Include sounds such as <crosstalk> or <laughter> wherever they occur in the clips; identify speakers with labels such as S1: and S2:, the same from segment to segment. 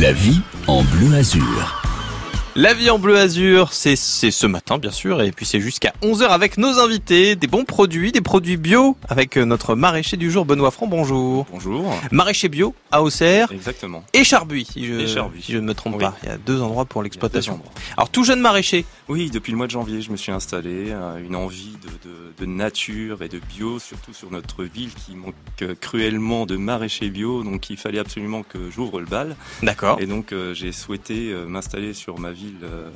S1: La vie en bleu azur.
S2: La vie en bleu azur, c'est ce matin bien sûr, et puis c'est jusqu'à 11h avec nos invités, des bons produits, des produits bio, avec euh, notre maraîcher du jour, Benoît Franc, bonjour.
S3: Bonjour.
S2: Maraîcher bio à Auxerre
S3: Exactement.
S2: et Charbuis, si je,
S3: Et Charbuis.
S2: si je ne me trompe
S3: Oui.
S2: pas. Il y a deux endroits pour l'exploitation. Alors tout jeune maraîcher,
S3: Oui, depuis le mois de janvier, je me suis installé. euh, Une envie de, de- de nature et de bio, surtout sur notre ville qui manque euh, cruellement de maraîchers bio. Donc il fallait absolument que j'ouvre le bal.
S2: d'accord.
S3: Et donc j'ai souhaité m'installer sur ma ville euh,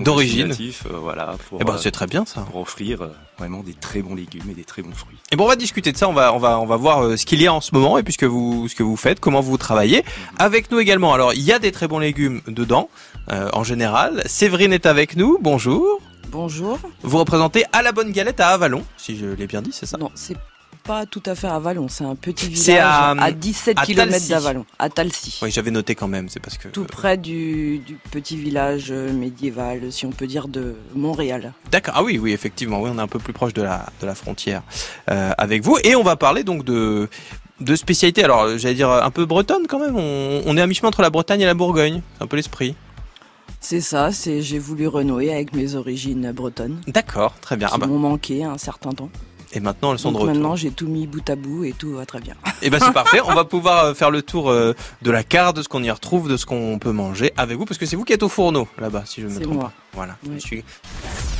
S2: D'origine.
S3: natif, euh, voilà, pour,
S2: Eh ben
S3: euh,
S2: c'est très bien ça.
S3: pour offrir euh, vraiment des très bons légumes et des très bons fruits.
S2: Et bon, on va discuter de ça. On va, on va, on va voir euh, ce qu'il y a en ce moment et puis ce que vous, ce que vous faites, comment vous travaillez. Avec nous également. Alors, il y a des très bons légumes dedans, euh, en général. Séverine est avec nous. Bonjour.
S4: Bonjour.
S2: Vous représentez à la bonne galette à Avalon, si je l'ai bien dit, c'est ça?
S4: Non, c'est pas tout à fait à Avalon, c'est un petit village
S2: à,
S4: à, 17
S2: à
S4: km d'Avalon, à Talcy.
S2: Oui, j'avais noté quand même. C'est parce que.
S4: Tout près du, du petit village euh, médiéval, si on peut dire, de Montréal.
S2: D'accord. Ah oui, oui, effectivement. Oui, on est un peu plus proche de la, de la frontière euh, avec vous. Et on va parler donc de de spécialités. Alors, j'allais dire un peu bretonne quand même. On, on est à mi-chemin entre la Bretagne et la Bourgogne. C'est un peu l'esprit.
S4: C'est ça, c'est j'ai voulu renouer avec mes origines bretonnes,
S2: D'accord, très bien.
S4: qui
S2: Ah bah,
S4: m'ont manqué un certain temps.
S2: Et maintenant elles sont
S4: Donc
S2: de retour.
S4: maintenant, j'ai tout mis bout à bout et tout va très bien.
S2: Et ben c'est <laughs> parfait. On va pouvoir euh, faire le tour euh, de la carte, de ce qu'on y retrouve, de ce qu'on peut manger avec vous, parce que c'est vous qui êtes au fourneau là-bas, si je me
S4: C'est
S2: trompe
S4: moi.
S2: pas. Voilà.
S4: Oui.
S2: Je suis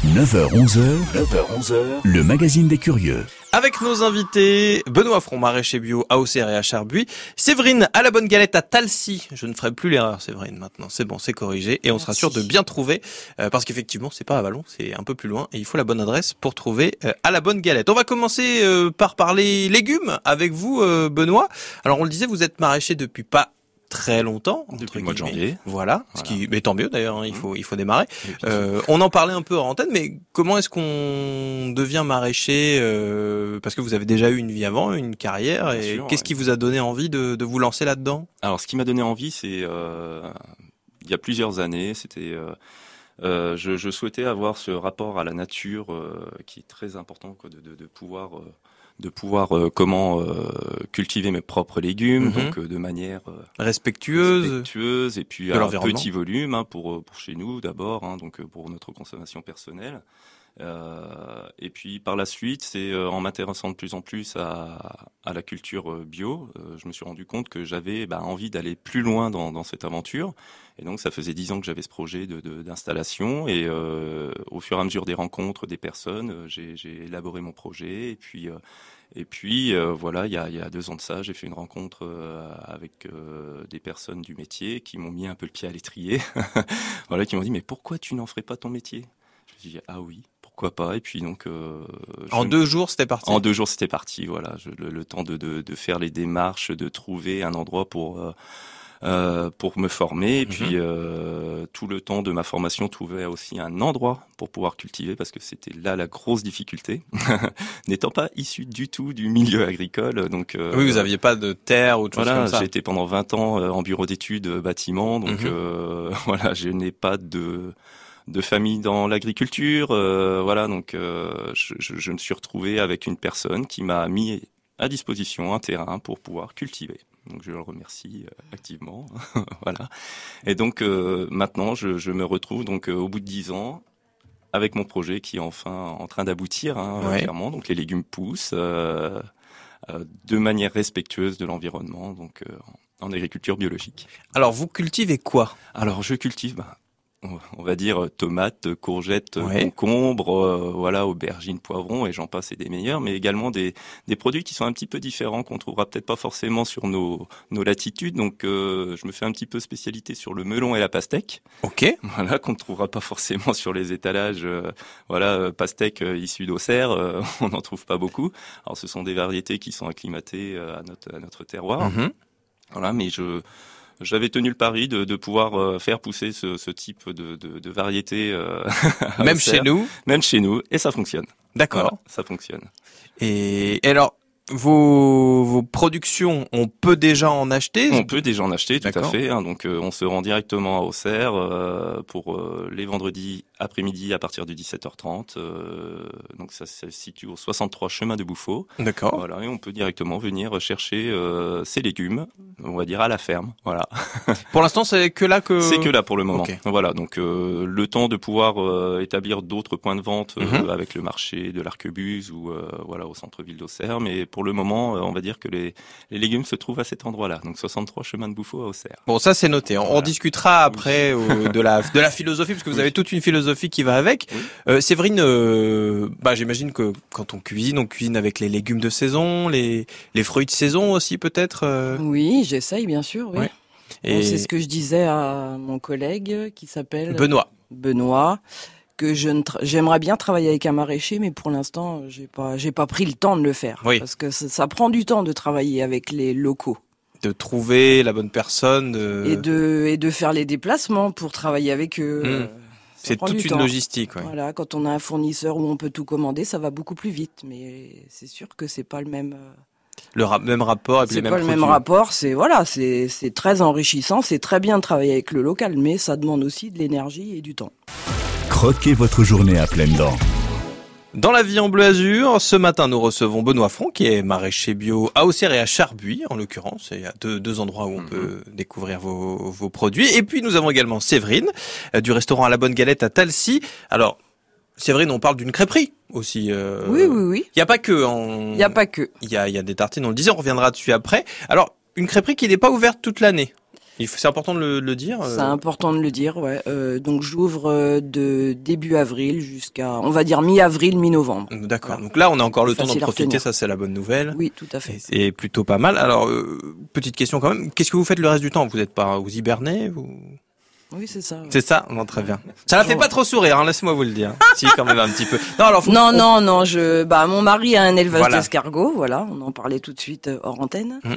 S1: 9h-11h, 9h-11h, le magazine des curieux.
S2: Avec nos invités, Benoît Front, maraîcher bio à Auxerre et à Charbuis, Séverine à la bonne galette à Talcy. Je ne ferai plus l'erreur, Séverine, maintenant. C'est bon, c'est corrigé. Et on sera sûr de bien trouver, euh, parce qu'effectivement, c'est pas à Vallon, c'est un peu plus loin. Et il faut la bonne adresse pour trouver euh, à la bonne galette. On va commencer euh, par parler légumes avec vous, euh, Benoît. Alors, on le disait, vous êtes maraîcher depuis pas très longtemps.
S3: Depuis le mois de janvier.
S2: Voilà, ce qui, mais tant mieux d'ailleurs, hein, il
S3: Mhm.
S2: faut, il faut démarrer. Euh, on en parlait un peu en antenne, mais comment est-ce qu'on devient maraîcher euh, Parce que vous avez déjà eu une vie avant, une carrière, et qu'est-ce
S3: ouais.
S2: qui vous a donné envie de, de vous lancer là-dedans?
S3: Alors, ce qui m'a donné envie, c'est euh, il y a plusieurs années, c'était je, je souhaitais avoir ce rapport à la nature qui est très important, quoi, de, de, de pouvoir de pouvoir euh, comment euh, cultiver mes propres légumes,
S2: Mhm.
S3: donc euh, de manière
S2: Respectueuse
S3: respectueuse et puis à un petit volume hein, pour pour chez nous d'abord, hein, donc pour notre consommation personnelle. Euh, et puis par la suite, c'est euh, en m'intéressant de plus en plus à, la culture euh, bio, je me suis rendu compte que j'avais bah, envie d'aller plus loin dans, cette aventure. Et donc ça faisait dix ans que j'avais ce projet d'installation. et au fur et à mesure des rencontres des personnes, j'ai élaboré mon projet. Et puis et puis voilà, il y a, deux ans de ça, j'ai fait une rencontre avec des personnes du métier qui m'ont mis un peu le pied à l'étrier. <laughs> voilà, qui m'ont dit mais pourquoi tu n'en ferais pas ton métier? Je me suis dit ah oui, pourquoi pas. Et puis donc euh,
S2: En
S3: je-
S2: deux jours, c'était parti.
S3: en deux jours, c'était parti. Voilà, Je- le, le temps de, de, de faire les démarches, de trouver un endroit pour euh, euh, pour me former. Et
S2: Mhm.
S3: puis euh, tout le temps de ma formation, trouver aussi un endroit pour pouvoir cultiver, parce que c'était là la grosse difficulté. <laughs> N'étant pas issu du tout du milieu agricole, donc euh,
S2: Oui, vous aviez pas de terre ou choses
S3: voilà,
S2: ça.
S3: j'ai été pendant 20 ans euh, en bureau d'études bâtiment, donc euh, <laughs> voilà, je n'ai pas de de famille dans l'agriculture, euh, voilà, donc euh, je, je- je me suis retrouvé avec une personne qui m'a mis à disposition un terrain pour pouvoir cultiver. Donc je le remercie euh, activement, <laughs> voilà. Et donc euh, maintenant, je, je me retrouve donc euh, au bout de 10 ans avec mon projet qui est enfin en train d'aboutir, hein,
S2: Ouais.
S3: clairement. Donc les légumes poussent. euh, euh, de manière respectueuse de l'environnement, donc euh, en en agriculture biologique.
S2: Alors, vous cultivez quoi?
S3: Alors je cultive, bah, on- va dire euh, tomates, courgettes, euh,
S2: Ouais.
S3: concombres, euh, voilà, aubergines, poivrons et j'en passe et des meilleurs, mais également des, des produits qui sont un petit peu différents qu'on trouvera peut-être pas forcément sur nos, nos latitudes. Donc euh, je me fais un petit peu spécialité sur le melon et la pastèque,
S2: Ok. <laughs>
S3: voilà, qu'on ne trouvera pas forcément sur les étalages. euh, voilà, euh, pastèque issue d'Auxerre, euh, <laughs> on n'en trouve pas beaucoup. Alors ce sont des variétés qui sont acclimatées à notre, à notre terroir.
S2: Mhm.
S3: Voilà, mais je j'avais tenu le pari de, de pouvoir euh, faire pousser ce, ce type de, de, de variété, euh, <laughs>
S2: Même chez nous.
S3: même chez nous, et ça fonctionne.
S2: D'accord.
S3: Voilà, ça fonctionne.
S2: Et, et alors, vos, vos productions, on peut déjà en acheter?
S3: On peut déjà en acheter, tout à fait. hein. donc, euh, on se rend directement à Auxerre euh, pour euh, les vendredis après-midi à partir de 17h30. euh, donc, ça se situe au 63 chemin de Bouffaut.
S2: D'accord.
S3: Voilà, et on peut directement venir chercher euh, ses légumes, on va dire à la ferme. Voilà, <laughs>
S2: Pour l'instant, c'est que là que.
S3: c'est que là pour le moment.
S2: ok.
S3: Voilà, donc euh, le temps de pouvoir euh, établir d'autres points de vente euh,
S2: Mhm.
S3: avec le marché de l'Arquebuse ou euh, voilà au centre-ville d'Auxerre, mais pour le moment, euh, on va dire que les, les légumes se trouvent à cet endroit-là. Donc 63 chemin de Bouffaut à Auxerre.
S2: Bon, ça c'est noté. On, discutera après euh, de la de la philosophie parce que vous
S3: Oui.
S2: avez toute une philosophie qui va avec.
S3: Oui.
S2: Euh, Séverine, euh, bah j'imagine que quand on cuisine, on cuisine avec les légumes de saison, les les fruits de saison aussi peut-être. euh,
S4: Oui, j'essaye bien sûr. Oui.
S2: Ouais.
S4: Bon,
S2: et
S4: c'est ce que je disais à mon collègue qui s'appelle
S2: Benoît.
S4: Benoît que je ne j'aimerais bien travailler avec un maraîcher, mais pour l'instant, j'ai pas, j'ai pas pris le temps de le faire.
S2: Oui.
S4: Parce que ça, ça prend du temps de travailler avec les locaux
S2: de trouver la bonne personne. De...
S4: et de et de faire les déplacements pour travailler avec eux.
S2: Mm.
S4: euh,
S2: C'est toute une
S4: temps.
S2: logistique. ouais.
S4: Voilà, quand on a un fournisseur où on peut tout commander, ça va beaucoup plus vite. Mais c'est sûr que c'est pas le même. euh,
S2: Le ra- même rapport et puis
S4: C'est
S2: les
S4: pas
S2: mêmes
S4: le même rapport. C'est voilà, c'est c'est très enrichissant. C'est très bien de travailler avec le local, mais ça demande aussi de l'énergie et du temps.
S1: Croquez votre journée à pleines dents.
S2: Dans la vie en bleu azur, ce matin nous recevons Benoît Front qui est maraîcher bio à Auxerre et à Charbuis en l'occurrence. Il y a deux, deux endroits où on
S3: Mhm.
S2: peut découvrir vos, vos produits. Et puis nous avons également Séverine euh, du restaurant à la Bonne Galette à Talcy. Alors Séverine, on parle d'une crêperie aussi. euh,
S4: Oui, oui, oui.
S2: Il n'y a pas que. en-
S4: Il n'y a pas que.
S2: Il y a, il y a des tartines, on le disait, on reviendra dessus après. Alors une crêperie qui n'est pas ouverte toute l'année. C'est important de le, le dire. euh,
S4: C'est important de le dire, ouais. Euh, donc j'ouvre euh, de début avril jusqu'à, on va dire mi-avril, mi-novembre.
S2: D'accord.
S4: Voilà.
S2: Donc là, on a encore le temps d'en profiter. Ça, c'est la bonne nouvelle.
S4: Oui, tout à fait.
S2: Et C'est plutôt pas mal. Alors, euh, petite question quand même. Qu'est-ce que vous faites le reste du temps? Vous êtes pas, vous hibernez vous...
S4: Oui, c'est ça. ouais.
S2: C'est ça? Non, très bien. Ça la fait
S4: Bon.
S2: pas trop sourire, hein, laissez-moi vous le dire. <laughs> si, quand même un petit peu. Non, alors, faut-
S4: Non,
S2: on-
S4: non, non. Je, bah, mon mari a un élevage
S2: Voilà.
S4: d'escargots. Voilà, on en parlait tout de suite hors antenne.
S2: Mhm.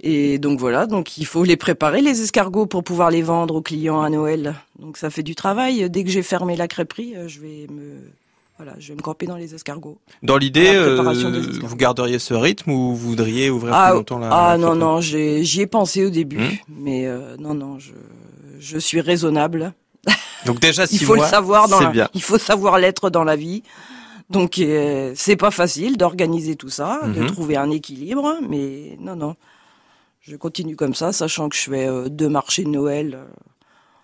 S4: Et donc voilà, donc il faut les préparer les escargots pour pouvoir les vendre aux clients à Noël. Donc ça fait du travail. Dès que j'ai fermé la crêperie, euh, je vais me, voilà, je vais me camper dans les escargots.
S2: Dans l'idée, euh, vous garderiez ce rythme ou vous voudriez ouvrir
S4: Ah,
S2: plus longtemps la
S4: ah
S2: la
S4: non non, j'y ai pensé au début,
S2: Mhm.
S4: mais euh, non non, je, je suis raisonnable. <laughs>
S2: Donc déjà,
S4: Il
S2: six
S4: faut
S2: mois,
S4: le savoir dans la-
S2: bien.
S4: il faut savoir l'être dans la vie. Donc euh, c'est pas facile d'organiser tout ça, de
S2: Mhm.
S4: trouver un équilibre, mais non non, je continue comme ça, sachant que je fais euh, deux marchés de Noël euh,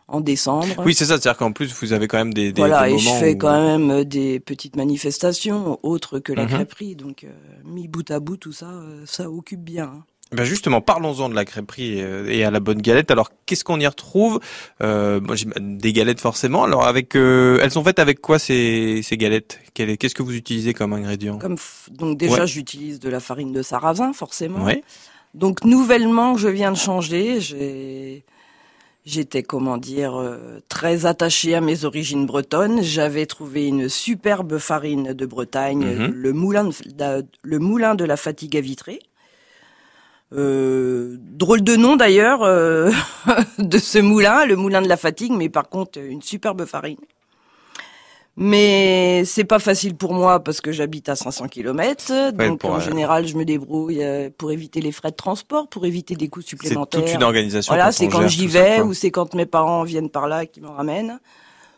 S4: en décembre.
S2: Oui, c'est ça. C'est-à-dire qu'en plus, vous avez quand même des, des,
S4: voilà,
S2: des
S4: et je fais
S2: où-
S4: quand même euh, des petites manifestations autres que la
S2: Mhm.
S4: crêperie, donc euh, mis bout à bout tout ça, euh, ça occupe bien. hein.
S2: Ben justement, parlons-en de la crêperie et à la bonne galette. Alors, qu'est-ce qu'on y retrouve? Euh, Des galettes forcément. Alors, avec, elles sont faites avec quoi ces, ces galettes? Qu'est-ce que vous utilisez comme ingrédient?
S4: Comme donc déjà
S2: Ouais.
S4: j'utilise de la farine de sarrasin forcément.
S2: Oui.
S4: Donc nouvellement je viens de changer, j'ai j'étais comment dire euh, très attachée à mes origines bretonnes, j'avais trouvé une superbe farine de Bretagne,
S2: Mhm.
S4: le moulin de, la- le moulin de la fatigue à vitrer. Euh, drôle de nom d'ailleurs euh, <laughs> de ce moulin, le moulin de la fatigue, mais par contre une superbe farine. Mais c'est pas facile pour moi parce que j'habite à 500 km, donc en
S2: euh,
S4: général je me débrouille euh, pour éviter les frais de transport, pour éviter des coûts
S2: C'est
S4: supplémentaires.
S2: toute une organisation.
S4: Voilà, c'est quand j'y
S2: ça,
S4: vais ou c'est quand mes parents viennent par là et qui me ramènent.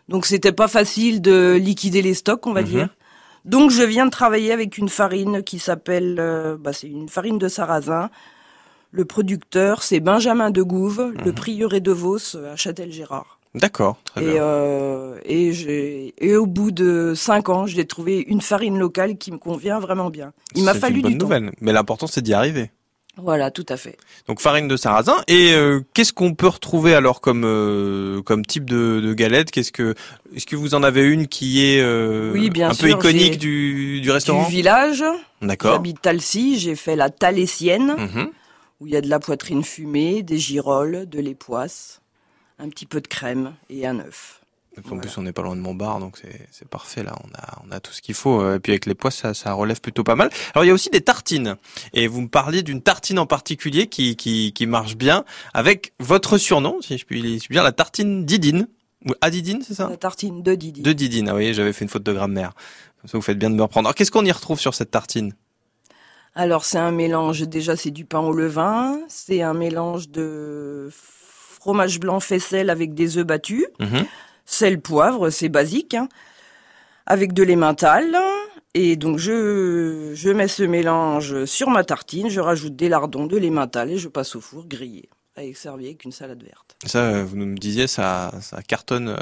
S4: Donc c'était pas facile de liquider les stocks, on va
S2: Mhm.
S4: dire. Donc je viens de travailler avec une farine qui s'appelle, euh, bah, c'est une farine de sarrasin. Le producteur, c'est Benjamin de Gouve, le
S2: Mhm.
S4: prieuré de Vos euh, à Châtel-Gérard.
S2: D'accord,
S4: Et, euh, et, j'ai- et au bout de cinq ans, j'ai trouvé une farine locale qui me convient vraiment bien. Il m'a
S2: C'est
S4: fallu
S2: une bonne
S4: du temps.
S2: nouvelle. Mais l'important, c'est d'y arriver.
S4: Voilà, tout à fait.
S2: Donc farine de sarrasin. Et euh, qu'est-ce qu'on peut retrouver alors comme euh, comme type de, de galette? Qu'est-ce que est-ce que vous en avez une qui est euh,
S4: Oui, bien
S2: un peu iconique du, du
S4: Du
S2: restaurant?
S4: village,
S2: D'accord.
S4: j'habite Talcy, j'ai fait la Talésienne.
S2: Mhm.
S4: où il y a de la poitrine fumée, des girolles, de l'époisse, un petit peu de crème et un œuf.
S2: En
S4: Voilà.
S2: plus, on n'est pas loin de Montbar, donc c'est parfait là. On a on a tout ce qu'il faut. Et puis avec les pois, ça ça relève plutôt pas mal. Alors il y a aussi des tartines. Et vous me parliez d'une tartine en particulier qui qui qui marche bien avec votre surnom, si je puis dire, la tartine Didine ou Adidine, c'est ça?
S4: La tartine de Didi.
S2: De Didine. Ah oui, j'avais fait une faute de grammaire. Comme ça, vous faites bien de me reprendre. Alors qu'est-ce qu'on y retrouve sur cette tartine?
S4: Alors c'est un mélange, déjà c'est du pain au levain, c'est un mélange de fromage blanc faisselle avec des œufs battus,
S2: Mhm.
S4: sel, poivre, c'est basique, hein, avec de l'emmental. Et donc je, je mets ce mélange sur ma tartine, je rajoute des lardons, de l'emmental et je passe au four grillé, avec servi avec une salade verte.
S2: Ça, euh, vous nous disiez, ça, ça cartonne euh,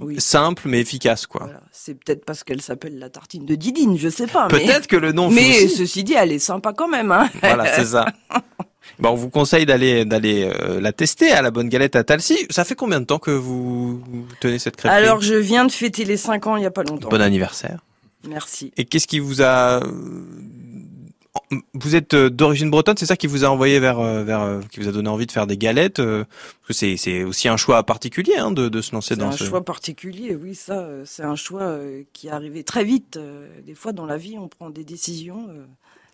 S4: Oui.
S2: simple mais efficace, quoi.
S4: Voilà. C'est peut-être parce qu'elle s'appelle la tartine de Didine, je sais pas. mais-
S2: Peut-être que le nom.
S4: Mais
S2: fait
S4: ceci dit, elle est sympa quand même. Hein.
S2: voilà, c'est ça. <laughs> Bon, on vous conseille d'aller d'aller euh, la tester à la bonne galette à Talsi. Ça fait combien de temps que vous tenez cette crêperie?
S4: Alors, je viens de fêter les 5 ans il y a pas longtemps.
S2: bon anniversaire.
S4: Merci.
S2: Et qu'est-ce qui vous a euh, vous êtes euh, d'origine bretonne, c'est ça qui vous a envoyé vers vers qui vous a donné envie de faire des galettes parce que c'est c'est aussi un choix particulier hein, de de se lancer
S4: C'est
S2: dans
S4: un
S2: ce
S4: choix particulier, oui, ça, c'est un choix qui est arrivé très vite. Des fois, dans la vie, on prend des décisions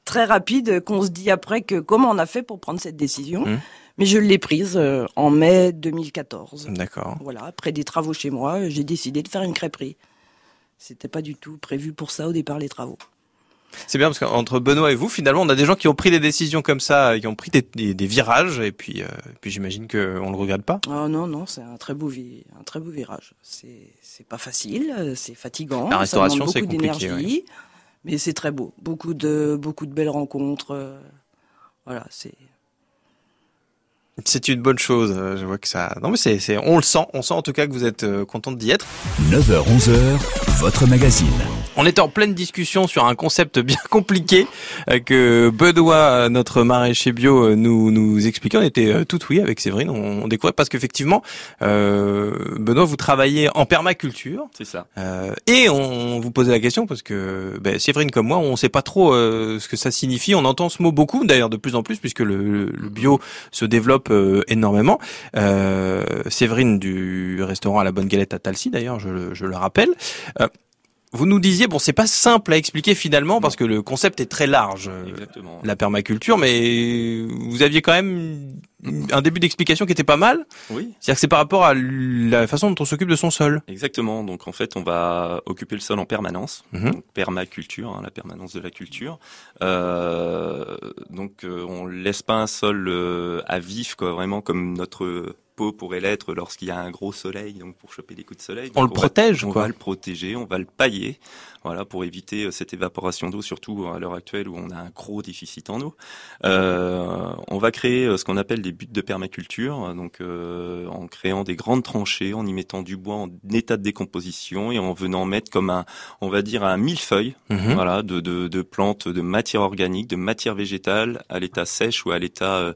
S4: très rapides euh, qu'on se dit après que comment on a fait pour prendre cette décision.
S2: Mhm.
S4: Mais je l'ai prise euh, en mai 2014.
S2: D'accord.
S4: Voilà, après des travaux chez moi, j'ai décidé de faire une crêperie. C'était pas du tout prévu pour ça au départ, les travaux.
S2: C'est bien parce qu'entre Benoît et vous, finalement, on a des gens qui ont pris des décisions comme ça, qui ont pris des, des, des virages, et puis, euh, puis j'imagine qu'on le regrette pas.
S4: Ah non, non, c'est un très beau, vi- un très beau virage. C'est, pas facile, c'est fatigant.
S2: La restauration,
S4: ça demande
S2: c'est
S4: beaucoup
S2: compliqué,
S4: d'énergie, mais c'est très beau. Beaucoup de, beaucoup de belles rencontres. euh, Voilà, c'est.
S2: C'est une bonne chose. euh, Je vois que ça. Non mais c'est, c'est, on le sent. On sent en tout cas que vous êtes euh, contente d'y être.
S1: 9h-11h, votre magazine.
S2: On était en pleine discussion sur un concept <laughs> bien compliqué euh, que Benoît, notre maraîcher bio, nous nous expliquait. On était tout oui avec Séverine. On, on découvrait parce qu'effectivement, euh, Benoît, vous travaillez en permaculture.
S3: C'est ça.
S2: Euh, et on vous posait la question parce que ben, Séverine comme moi, on sait pas trop euh, ce que ça signifie. On entend ce mot beaucoup, d'ailleurs de plus en plus, puisque le, le bio se développe euh, énormément. Euh, Séverine du restaurant à la Bonne Galette à Talsi, d'ailleurs, je, le- je le rappelle. Vous nous disiez, bon, c'est pas simple à expliquer finalement parce que le concept est très large. euh,
S3: Exactement.
S2: la permaculture, mais vous aviez quand même un début d'explication qui était pas mal.
S3: Oui,
S2: C'est-à-dire que c'est par rapport à la façon dont on s'occupe de son sol.
S3: exactement. Donc en fait, on va occuper le sol en permanence.
S2: Mhm.
S3: Donc, permaculture, hein, la permanence de la culture. Euh, donc euh, on laisse pas un sol euh, à vif, quoi, vraiment comme notre peau pourrait l'être lorsqu'il y a un gros soleil, donc pour choper des coups de soleil.
S2: On
S3: Donc,
S2: le
S3: va-
S2: protège,
S3: on
S2: quoi.
S3: va le protéger, on va le pailler, voilà, pour éviter euh, cette évaporation d'eau, surtout à l'heure actuelle où on a un gros déficit en eau. Euh, on va créer euh, ce qu'on appelle des buts de permaculture, donc euh, en créant des grandes tranchées, en y mettant du bois en état de décomposition et en venant mettre comme un, on va dire un millefeuille,
S2: Mhm.
S3: voilà, de, de, de plantes, de matière organique, de matière végétale à l'état sèche ou à l'état, euh,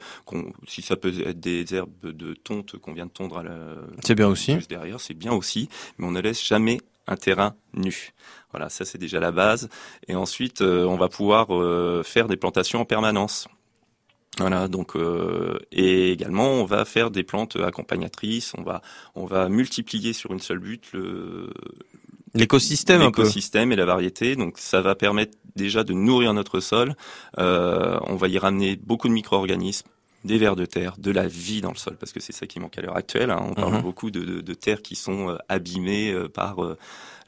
S3: si ça peut être des herbes de qu'on vient de tondre à la,
S2: C'est bien aussi.
S3: juste derrière, c'est bien aussi, mais on ne laisse jamais un terrain nu. Voilà, ça c'est déjà la base. Et ensuite, euh, on va pouvoir euh, faire des plantations en permanence. Voilà, donc euh, et également on va faire des plantes accompagnatrices. On va on va multiplier sur une seule butte le
S2: L'écosystème
S3: l'écosystème et la variété. Donc ça va permettre déjà de nourrir notre sol. On va y ramener beaucoup de micro-organismes, des vers de terre, de la vie dans le sol, parce que c'est ça qui manque à l'heure actuelle. hein. On parle
S2: Mhm.
S3: beaucoup de, de, de terres qui sont euh, abîmées euh, par euh,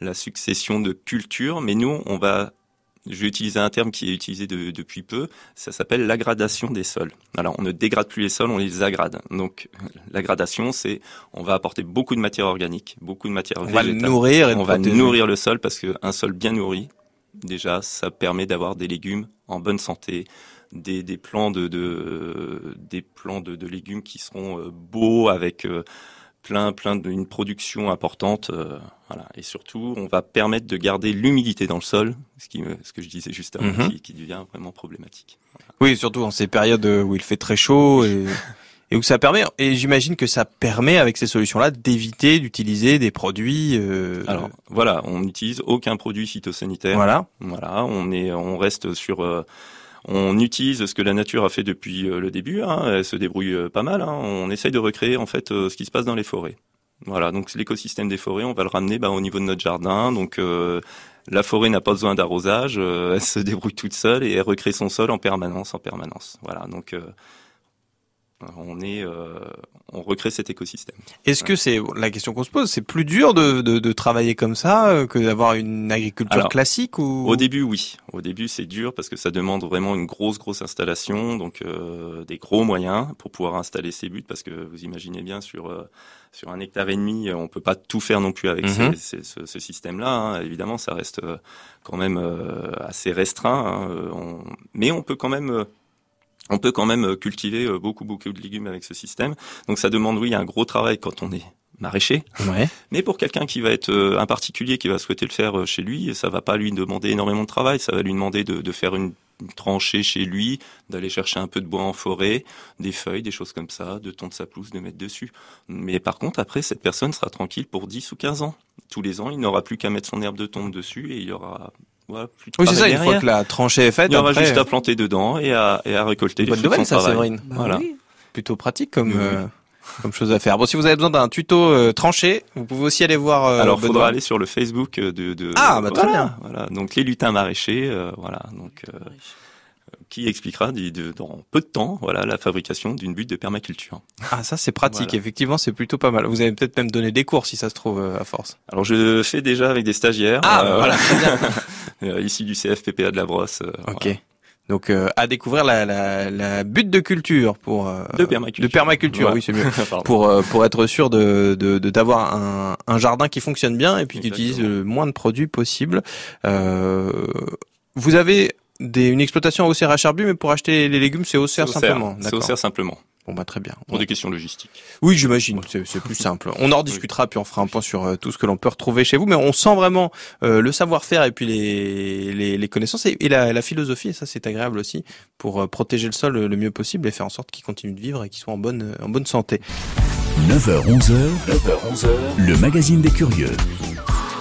S3: la succession de cultures, mais nous on va je vais utiliser un terme qui est utilisé de- depuis peu, ça s'appelle l'aggradation des sols. Alors, on ne dégrade plus les sols, on les agrade. Donc, l'aggradation, c'est, on va apporter beaucoup de matière organique, beaucoup de matière
S2: On va le
S3: végétale
S2: nourrir et
S3: on va nourrir le sol parce qu'un sol bien nourri, déjà, ça permet d'avoir des légumes en bonne santé, des, des plants de, de des plants de, de légumes qui seront euh, beaux avec euh, plein plein d'une production importante, euh, voilà. Et surtout, on va permettre de garder l'humidité dans le sol, ce qui ce que je disais juste avant,
S2: Mhm.
S3: qui, qui devient vraiment problématique.
S2: Oui, surtout en ces périodes où il fait très chaud et, <laughs> et où ça permet. Et j'imagine que ça permet avec ces solutions-là d'éviter d'utiliser des produits. euh,
S3: Alors voilà, on n'utilise aucun produit phytosanitaire.
S2: voilà.
S3: Voilà, on est, on reste sur, euh, on utilise ce que la nature a fait depuis euh, le début. Hein, elle se débrouille euh, pas mal. Hein, on essaye de recréer en fait euh, ce qui se passe dans les forêts. Voilà, donc l'écosystème des forêts, on va le ramener bah, au niveau de notre jardin. Donc la forêt n'a pas besoin d'arrosage, elle se débrouille toute seule et elle recrée son sol en permanence, en permanence. Voilà, donc On est, euh, on recrée cet écosystème.
S2: Est-ce que c'est la question qu'on se pose C'est plus dur de, de, de, travailler comme ça euh, que d'avoir une agriculture
S3: Alors,
S2: classique ou?
S3: Au début, oui. Au début, c'est dur parce que ça demande vraiment une grosse, grosse installation, donc euh, des gros moyens pour pouvoir installer ces buts. Parce que vous imaginez bien sur euh, sur un hectare et demi, on peut pas tout faire non plus avec
S2: Mhm.
S3: ces- ces- ce, ce système-là. hein. Évidemment, ça reste quand même assez restreint, hein. On- mais on peut quand même on peut quand même euh, cultiver euh, beaucoup, beaucoup de légumes avec ce système. Donc ça demande, oui, un gros travail quand on est maraîcher.
S2: Ouais.
S3: Mais pour quelqu'un qui va être euh, un particulier qui va souhaiter le faire chez lui, ça va pas lui demander énormément de travail. Ça va lui demander de, de faire une, tranchée chez lui, d'aller chercher un peu de bois en forêt, des feuilles, des choses comme ça, de tondre sa pelouse, de mettre dessus. Mais par contre, après, cette personne sera tranquille pour 10 ou 15 ans. Tous les ans, il n'aura plus qu'à mettre son herbe de tombe dessus et il y aura voilà, plus de
S2: Oui, c'est ça. Une fois que la tranchée est faite,
S3: Il y aura
S2: après,
S3: juste à planter dedans et à, et à récolter les
S2: bonne nouvelle, ça. Séverine.
S4: Bah
S3: Voilà.
S4: oui.
S2: plutôt pratique comme
S3: Oui,
S2: euh, comme chose à faire. Bon, si vous avez besoin d'un tuto euh, tranché, vous pouvez aussi aller voir. euh,
S3: Alors,
S2: Benoît.
S3: faudra aller sur le Facebook de. de
S2: Ah, bah, très
S3: voilà,
S2: bien.
S3: Voilà, donc les lutins maraîchers, euh, voilà, donc euh, qui expliquera de- de- dans peu de temps, voilà, la fabrication d'une butte de permaculture.
S2: Ah, ça c'est pratique.
S3: Voilà.
S2: Effectivement, c'est plutôt pas mal. Vous avez peut-être même donné des cours si ça se trouve euh, à force.
S3: Alors, je fais déjà avec des stagiaires,
S2: Ah,
S3: euh,
S2: voilà. Bien. <laughs>
S3: euh, issus du CFPPA de la Brosse. euh,
S2: Ok.
S3: voilà.
S2: Donc euh, à découvrir la, la, la butte de culture pour euh,
S3: De permaculture.
S2: de permaculture, oui c'est mieux. <laughs> Pour euh, pour être sûr de de de- d'avoir un un jardin qui fonctionne bien et puis qui utilise le moins de produits possible. Euh, vous avez des, une exploitation à Auxerre-Herbu, mais pour acheter les légumes, c'est Auxerre
S3: C'est au
S2: simplement.
S3: C'est
S2: D'accord.
S3: au cerf simplement,
S2: Bon bah très bien.
S3: pour des questions logistiques.
S2: Oui, j'imagine. C'est c'est plus <laughs> simple. On en rediscutera puis on fera un point sur euh, tout ce que l'on peut retrouver chez vous, mais on sent vraiment euh, le savoir-faire et puis les les, les connaissances et, et la, la philosophie. Et ça, c'est agréable aussi pour euh, protéger le sol le mieux possible et faire en sorte qu'il continue de vivre et qu'il soit en bonne en bonne santé.
S1: 9h-11h, 9h-11h, le magazine des curieux.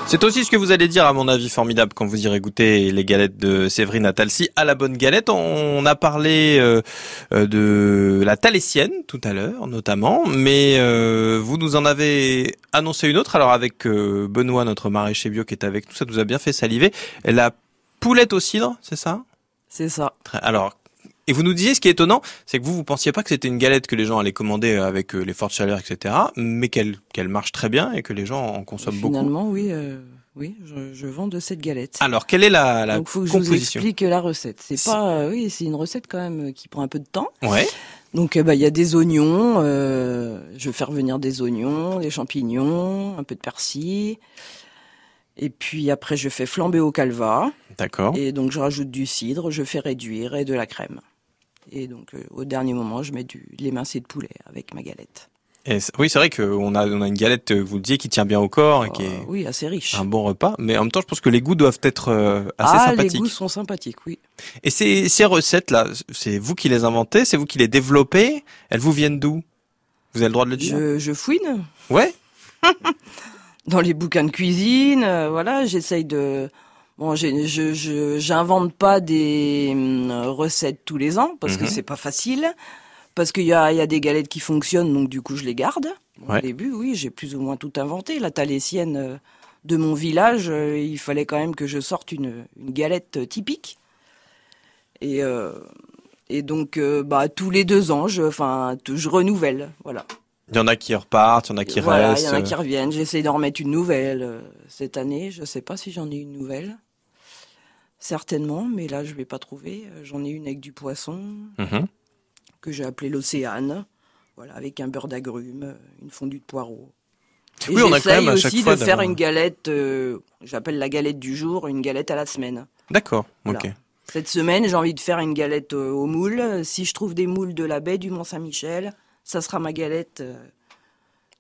S2: C'est aussi ce que vous allez dire, à mon avis, formidable quand vous irez goûter les galettes de Séverine à Talcy à la bonne galette. On a parlé euh, euh, de la Talésienne tout à l'heure, notamment, mais euh, vous nous en avez annoncé une autre. Alors avec euh, Benoît, notre maraîcher bio qui est avec nous, ça nous a bien fait saliver. La poulette au cidre, c'est ça?
S4: C'est ça.
S2: Alors, et vous nous disiez, ce qui est étonnant, c'est que vous, vous pensiez pas que c'était une galette que les gens allaient commander avec euh, les fortes chaleurs, etc., mais qu'elle qu'elle marche très bien et que les gens en consomment beaucoup.
S4: Finalement, oui, euh, oui, je, je vends de cette galette.
S2: Alors, quelle est la, la
S4: Donc, faut que je vous explique la recette. C'est pas, euh, oui, c'est une recette quand même euh, qui prend un peu de temps.
S2: Ouais.
S4: Donc, euh, bah, il y a des oignons. euh, je vais faire venir des oignons, des champignons, un peu de persil. Et puis après, je fais flamber au calva.
S2: D'accord.
S4: Et donc, je rajoute du cidre, je fais réduire et de la crème. Et donc, euh, au dernier moment, je mets du de l'émincé de poulet avec ma galette.
S2: Et oui, c'est vrai qu'on a, on a une galette, euh, vous le disiez, qui tient bien au corps et qui
S4: Euh,
S2: est
S4: oui, assez riche.
S2: un bon repas. Mais en même temps, je pense que les goûts doivent être euh, assez
S4: ah, les
S2: sympathiques.
S4: goûts sont sympathiques, oui.
S2: Et ces, ces recettes-là, c'est vous qui les inventez, c'est vous qui les développez. Elles vous viennent d'où? Vous avez le droit de le dire?
S4: Je, je fouine.
S2: Ouais. <laughs>
S4: dans les bouquins de cuisine, euh, voilà, j'essaye de bon, je j'invente pas des hum, recettes tous les ans parce que
S2: Mhm.
S4: c'est pas facile, parce qu'il y a y a des galettes qui fonctionnent donc du coup je les garde. Bon,
S2: Ouais.
S4: Au début, oui, j'ai plus ou moins tout inventé. La talésienne euh, de mon village, euh, il fallait quand même que je sorte une une galette typique. Et euh, et donc euh, bah tous les deux ans, je enfin je renouvelle, voilà.
S2: Il y en a qui repartent, il y en a qui
S4: Voilà,
S2: restent.
S4: Il y en a qui reviennent. J'essaie d'en remettre une nouvelle cette année. Je sais pas si j'en ai une nouvelle. Certainement, mais là je vais pas trouver. Euh, J'en ai une avec du poisson
S2: Mhm.
S4: que j'ai appelé l'océane. Voilà, avec un beurre d'agrumes, euh, une fondue de poireaux. Et
S2: Oui, on a quand même
S4: j'essaye
S2: à chaque
S4: aussi
S2: fois
S4: de faire une galette. euh, J'appelle la galette du jour, une galette à la semaine.
S2: D'accord.
S4: Voilà.
S2: Ok.
S4: Cette semaine, j'ai envie de faire une galette euh, au moule. Si je trouve des moules de la baie du Mont-Saint-Michel, ça sera ma galette euh,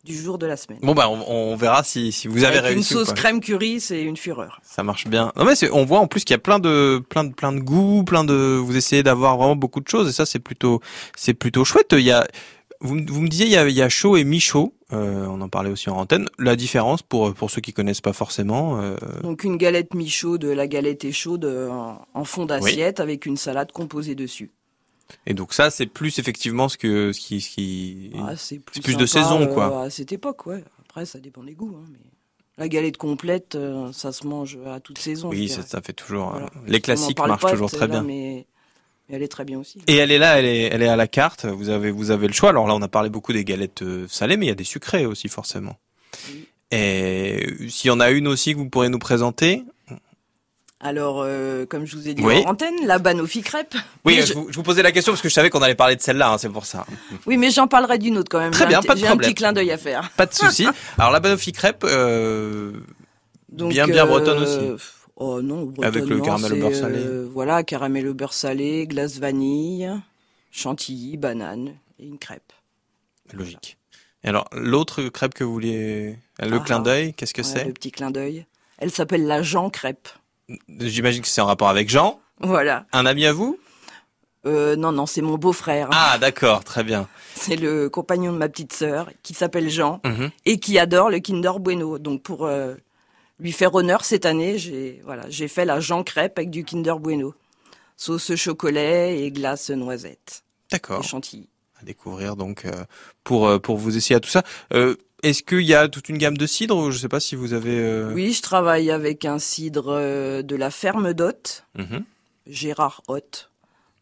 S4: du jour de la semaine.
S2: Bon bah on, on verra si, si vous avez
S4: Avec
S2: réussi.
S4: une sauce crème curry, c'est une fureur.
S2: Ça marche bien. Non mais on voit en plus qu'il y a plein de plein de plein de goûts, plein de vous essayez d'avoir vraiment beaucoup de choses et ça c'est plutôt c'est plutôt chouette. Il y a vous, me- vous me disiez il y a, il y a chaud et mi-chaud. Euh, on en parlait aussi en antenne. La différence pour pour ceux qui connaissent pas forcément. euh,
S4: Donc une galette mi-chaude, la galette est chaude euh, en, en fond d'assiette avec une salade composée dessus.
S2: Et donc ça c'est plus effectivement ce que ce qui ce qui.
S4: Ah, c'est plus,
S2: plus de saison,
S4: euh,
S2: quoi.
S4: à cette époque, ouais. Après, ça dépend des goûts. hein, mais la galette complète, euh, ça se mange à toute saison.
S2: oui ça, ça fait toujours.
S4: Voilà.
S2: euh, les classiques marchent
S4: pas,
S2: toujours
S4: là,
S2: très bien.
S4: Mais Mais elle est très bien aussi.
S2: Et elle est là, elle est, elle est à la carte. Vous avez, vous avez le choix. Alors là, on a parlé beaucoup des galettes euh, salées, mais il y a des sucrées aussi forcément.
S4: Oui.
S2: Et s'il y en a une aussi que vous pourrez nous présenter.
S4: Alors, euh, comme je vous ai dit
S2: Oui.
S4: en antenne, la Banoffee crêpe.
S2: Oui, je,
S4: je-
S2: vous, je vous posais la question parce que je savais qu'on allait parler de celle-là. hein, c'est pour ça.
S4: Oui, mais j'en parlerai d'une autre quand même.
S2: Très bien, pas de
S4: J'ai un
S2: problème.
S4: petit clin d'œil à faire.
S2: Pas de souci. <laughs> Alors la banoffee crêpe, euh,
S4: Donc,
S2: Bien, bien
S4: euh,
S2: bretonne aussi.
S4: Oh non, bretonne,
S2: Avec le
S4: non,
S2: caramel au beurre salé.
S4: voilà, caramel au beurre salé, glace vanille, chantilly, banane et une crêpe.
S2: logique. Et alors l'autre crêpe que vous vouliez, le
S4: Ah.
S2: clin d'œil, qu'est-ce que
S4: Ouais,
S2: c'est?
S4: Le petit clin d'œil. Elle s'appelle la Jean crêpe.
S2: J'imagine que c'est en rapport avec Jean,
S4: Voilà.
S2: un ami à vous?
S4: Euh, non, non, c'est mon beau-frère.
S2: Ah d'accord, très bien.
S4: C'est le compagnon de ma petite sœur qui s'appelle Jean
S2: Mhm.
S4: et qui adore le Kinder Bueno. Donc pour euh, lui faire honneur cette année, j'ai voilà, j'ai fait la Jean crêpe avec du Kinder Bueno, sauce chocolat et glace noisette
S2: D'accord.
S4: chantilly.
S2: À découvrir donc euh, pour pour vous essayer à tout ça. Est-ce qu'il y a toute une gamme de cidres Je sais pas si vous avez. euh,
S4: Oui, je travaille avec un cidre euh, de la ferme d'Hôte,
S2: mhm.
S4: Gérard Hôte,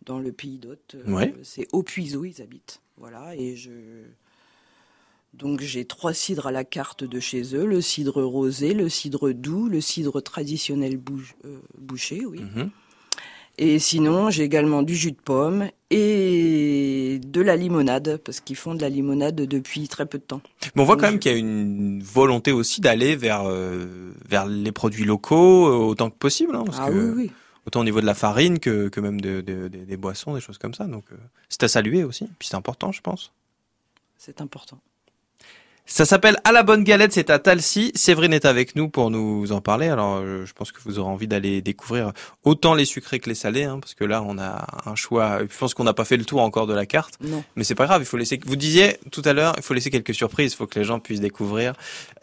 S4: dans le pays d'Hôte. Euh,
S2: Ouais.
S4: C'est au Puiseau, ils habitent. Voilà, et je. Donc j'ai trois cidres à la carte de chez eux le cidre rosé, le cidre doux, le cidre traditionnel euh, bouché, oui.
S2: Mhm.
S4: Et sinon, j'ai également du jus de pomme et de la limonade, parce qu'ils font de la limonade depuis très peu de temps.
S2: Mais on voit
S4: Donc,
S2: quand même qu'il y a une volonté aussi d'aller vers euh, vers les produits locaux euh, autant que possible. hein, parce
S4: ah
S2: que-
S4: oui, oui.
S2: autant au niveau de la farine que, que même de, de- de- des boissons, des choses comme ça. Donc euh, c'est à saluer aussi. Puis c'est important, je pense.
S4: C'est important.
S2: Ça s'appelle À la bonne galette, c'est à Talcy. Séverine est avec nous pour nous en parler. Alors euh, je pense que vous aurez envie d'aller découvrir autant les sucrés que les salés, hein, parce que là on a un choix. Je pense qu'on n'a pas fait le tour encore de la carte,
S4: Non.
S2: mais c'est pas grave. Il faut laisser. Vous disiez tout à l'heure, il faut laisser quelques surprises. Il faut que les gens puissent découvrir.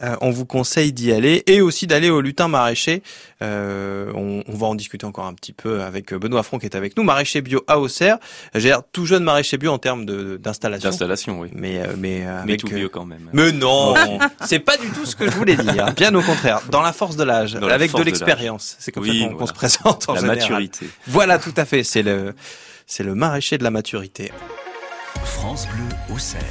S2: Euh, on vous conseille d'y aller et aussi d'aller au lutin maraîcher. Euh, on, on va en discuter encore un petit peu avec Benoît Front qui est avec nous, maraîcher bio à Auxerre. J'ai l'air tout jeune maraîcher bio en termes de- d'installation.
S3: D'installation, oui.
S2: Mais euh, mais euh,
S3: Mais tout
S2: euh,
S3: vieux quand même.
S2: mais non, <laughs> c'est pas du tout ce que je voulais dire. Bien au contraire, dans la force de l'âge,
S3: Dans la
S2: avec de
S3: force de
S2: l'expérience. C'est comme
S3: Oui,
S2: ça qu'on qu'on
S3: voilà.
S2: se présente en
S3: La
S2: général.
S3: maturité.
S2: Voilà, tout à fait. C'est le, c'est le maraîcher de la maturité.
S1: France Bleu au cerf.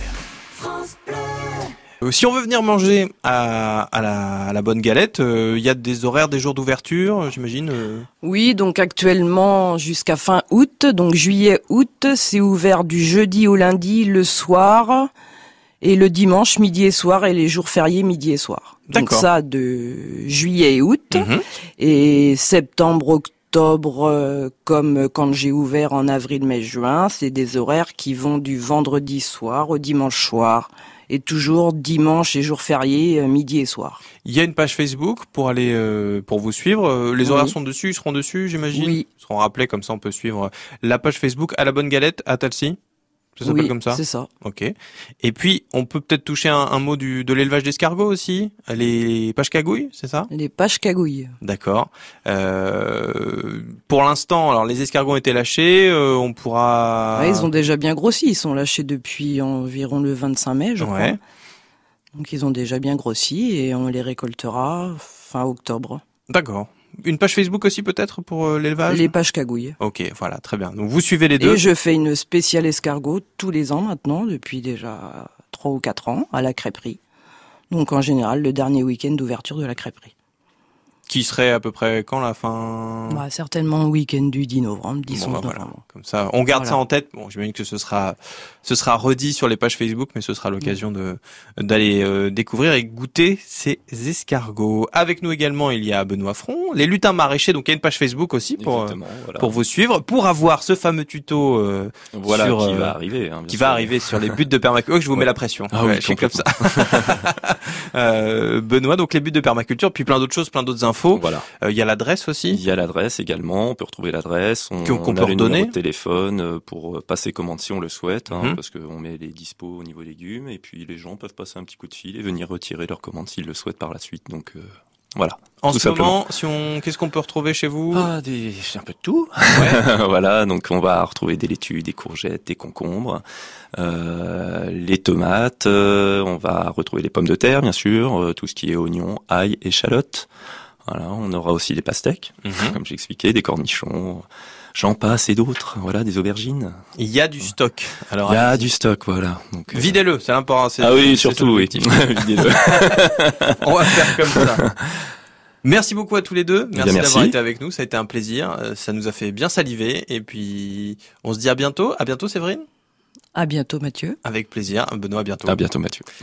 S2: Euh, Si on veut venir manger à, à la, à la bonne galette, euh, il y a des horaires, des jours d'ouverture, j'imagine. euh.
S4: Oui, donc actuellement jusqu'à fin août, donc juillet-août, c'est ouvert du jeudi au lundi le soir et le dimanche midi et soir et les jours fériés midi et soir. Donc ça de juillet et août
S2: Mhm.
S4: et septembre, octobre, euh, comme quand j'ai ouvert en avril, mai, juin, c'est des horaires qui vont du vendredi soir au dimanche soir et toujours dimanche et jours fériés euh, midi et soir.
S2: Il y a une page Facebook pour aller euh, pour vous suivre. Euh, Les
S4: Oui.
S2: horaires sont dessus, ils seront dessus, j'imagine?
S4: Oui.
S2: Ils seront rappelés comme ça, on peut suivre la page Facebook à la bonne galette à Talcy. Ça s'appelle
S4: oui,
S2: comme ça.
S4: C'est ça.
S2: Ok. Et puis, on peut peut-être toucher un, un mot du, de l'élevage d'escargots aussi. Les pages cagouilles, c'est ça?
S4: Les pages cagouilles.
S2: D'accord. Euh, pour l'instant, alors les escargots ont été lâchés. euh, on pourra.
S4: Ouais, ils ont déjà bien grossi. Ils sont lâchés depuis environ le 25 mai, je
S2: Ouais.
S4: crois. Donc ils ont déjà bien grossi et on les récoltera fin octobre.
S2: D'accord. Une page Facebook aussi peut-être pour euh, l'élevage?
S4: Les pages cagouilles.
S2: Ok, voilà, très bien. Donc vous suivez les deux?
S4: Et je fais une spéciale escargot tous les ans maintenant, depuis déjà trois ou quatre ans, à la crêperie. Donc en général, le dernier week-end d'ouverture de la crêperie.
S2: Qui serait à peu près quand la fin
S4: Bah, certainement le week-end du 10 novembre, 10
S2: Bon, bah,
S4: 11
S2: voilà.
S4: novembre.
S2: Comme ça, on garde
S4: Voilà.
S2: ça en tête. Bon, j'imagine que ce sera, ce sera redit sur les pages Facebook, mais ce sera l'occasion de d'aller euh, découvrir et goûter ces escargots. Avec nous également, il y a Benoît Front, les lutins maraîchers. Donc il y a une page Facebook aussi pour euh,
S3: voilà.
S2: pour vous suivre, pour avoir ce fameux tuto euh,
S3: Voilà,
S2: sur,
S3: qui
S2: euh,
S3: va arriver. hein,
S2: qui
S3: sûr.
S2: va arriver sur les <laughs> buts de permaculture. Oh, je vous mets la pression.
S3: Ah oui,
S2: je suis comme ça. <laughs> Euh, Benoît, donc les buts de permaculture, puis plein d'autres choses, plein d'autres infos.
S3: Voilà.
S2: Euh, Il y a l'adresse
S3: Il
S2: aussi.
S3: y a l'adresse également, on peut retrouver l'adresse, on,
S2: Qu'on-
S3: on
S2: peut
S3: a le
S2: redonner.
S3: téléphone euh, pour euh, passer commande si on le souhaite, hein,
S2: Mhm.
S3: parce qu'on met les dispos au niveau légumes, et puis les gens peuvent passer un petit coup de fil et venir retirer leur commande s'ils le souhaitent par la suite. Donc euh, voilà.
S2: En
S3: tout
S2: ce
S3: simplement.
S2: moment, si on, qu'est-ce qu'on peut retrouver chez vous?
S3: Ah, des... un peu de tout. <laughs> voilà, donc on va retrouver des laitues, des courgettes, des concombres, euh, les tomates, euh, on va retrouver les pommes de terre, bien sûr, euh, tout ce qui est oignons, ail, échalotes. Voilà, on aura aussi des pastèques,
S2: Mhm.
S3: comme j'expliquais, des cornichons. j'en passe et d'autres. Voilà, des aubergines.
S2: Il y a du stock. Alors,
S3: Il y a du stock, voilà. Donc, euh,
S2: videz-le, c'est important. c'est-
S3: Ah oui, surtout, oui. <laughs> Videz-le. <laughs>
S2: On va faire comme ça. <laughs> Merci beaucoup à tous les deux. Merci,
S3: bien,
S2: d'avoir
S3: merci.
S2: été avec nous. Ça a été un plaisir. Euh, Ça nous a fait bien saliver. Et puis, on se dit à bientôt. À bientôt, Séverine?
S4: À bientôt, Mathieu.
S2: Avec plaisir. Benoît, à bientôt.
S3: À bientôt, Mathieu.